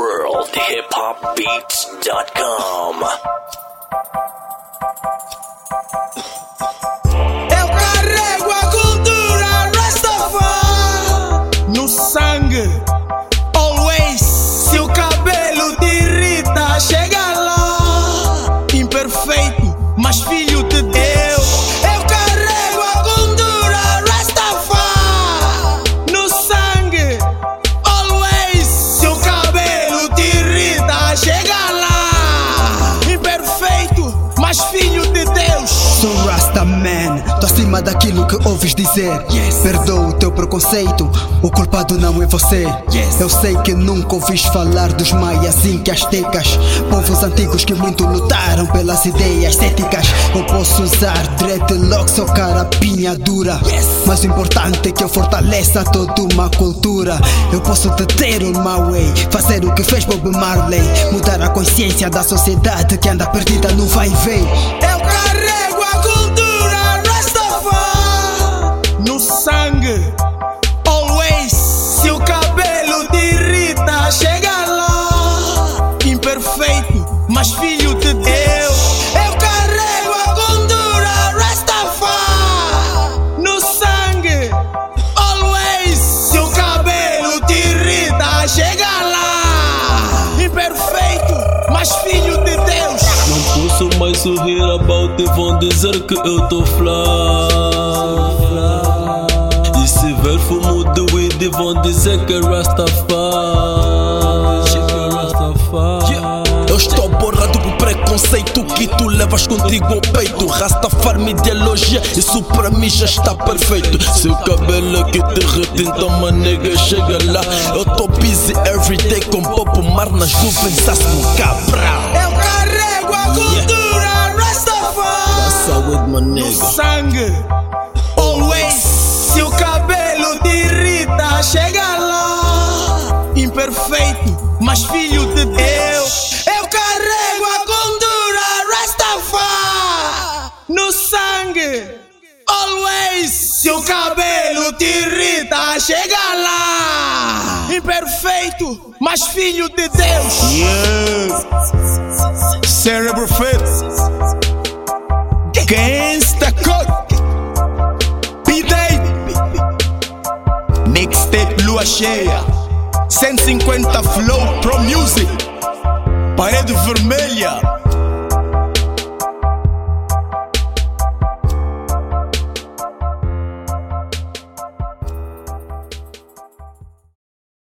worldhiphopbeats.com. Daquilo que ouves dizer. Perdoa o teu preconceito, o culpado não é você. Eu sei que nunca ouvis falar dos maias, incas, astecas, povos antigos que muito lutaram pelas ideias céticas. Eu posso usar dreadlocks ou carapinha dura, mas o importante é que eu fortaleça toda uma cultura. Eu posso deter o my way, fazer o que fez Bob Marley, mudar a consciência da sociedade que anda perdida no vai e vem. Filho de Deus. Eu carrego a cultura Rastafari no sangue. Always, se o cabelo te irrita, chega lá. Imperfeito, mas filho de Deus. Não posso mais sorrir about e vão dizer que eu tô fly. E se ver fumo de weed vão dizer que é Rastafari. Contigo ao peito. Rastafari me ideologia, isso pra mim já está perfeito. Seu cabelo que derrete, então uma nega chega lá. Eu tô busy everyday com Bobo Mar nas nuvens, asmo cabral. Eu carrego a cultura Rastafari Saúde, my no nigga. sangue. Always, se o cabelo te irrita, chega lá. Imperfeito, mas filho de Deus. Always, se o cabelo te irrita, chega lá. Imperfeito, mas filho de Deus. Cerebro Fit Gangsta Code B-Day Mixtape Lua Cheia. 150 Flow Pro Music. Parede Vermelha